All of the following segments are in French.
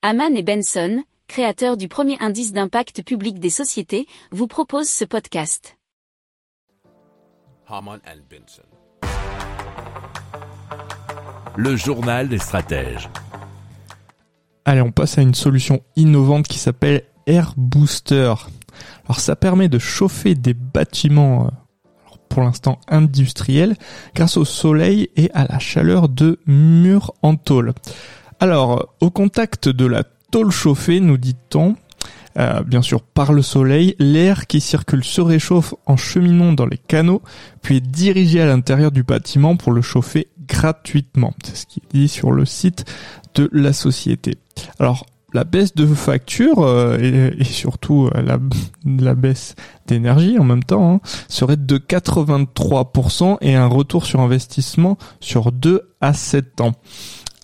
Haman et Benson, créateurs du premier indice d'impact public des sociétés, vous proposent ce podcast. Haman and Benson. Le journal des stratèges. Allez, on passe à une solution innovante qui s'appelle Air Booster. Alors ça permet de chauffer des bâtiments euh, pour l'instant industriels grâce au soleil et à la chaleur de murs en tôle. Alors, au contact de la tôle chauffée, nous dit-on, euh, bien sûr par le soleil, l'air qui circule se réchauffe en cheminant dans les canaux, puis est dirigé à l'intérieur du bâtiment pour le chauffer gratuitement. C'est ce qui est dit sur le site de la société. Alors, la baisse de facture euh, et, surtout euh, la, la baisse d'énergie en même temps hein, serait de 83% et un retour sur investissement sur 2 à 7 ans.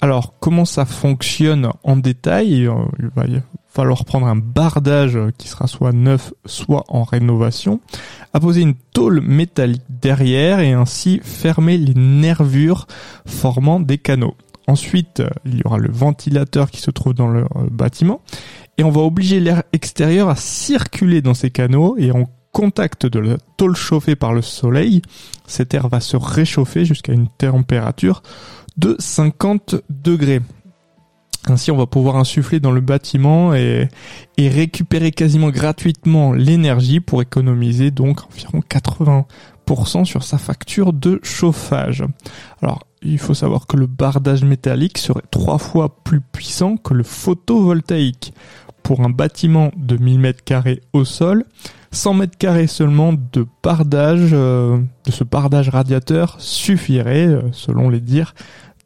Alors, comment ça fonctionne en détail euh, Il va falloir prendre un bardage qui sera soit neuf, soit en rénovation, apposer une tôle métallique derrière et ainsi fermer les nervures formant des canaux. Ensuite, il y aura le ventilateur qui se trouve dans le euh, bâtiment et on va obliger l'air extérieur à circuler dans ces canaux et en contact de la tôle chauffée par le soleil, cet air va se réchauffer jusqu'à une température de 50 degrés. Ainsi, on va pouvoir insuffler dans le bâtiment et, récupérer quasiment gratuitement l'énergie pour économiser donc environ 80% sur sa facture de chauffage. Alors, il faut savoir que le bardage métallique serait trois fois plus puissant que le photovoltaïque. Pour un bâtiment de 1000 mètres carrés au sol, 100 mètres carrés seulement de bardage, euh, de ce bardage radiateur suffirait, euh, selon les dires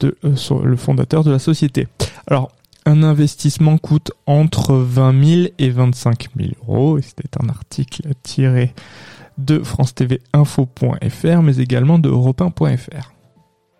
de euh, le fondateur de la société. Alors, un investissement coûte entre 20 000 et 25 000 euros. C'était un article tiré de France TV Info.fr, mais également de Europe 1.fr.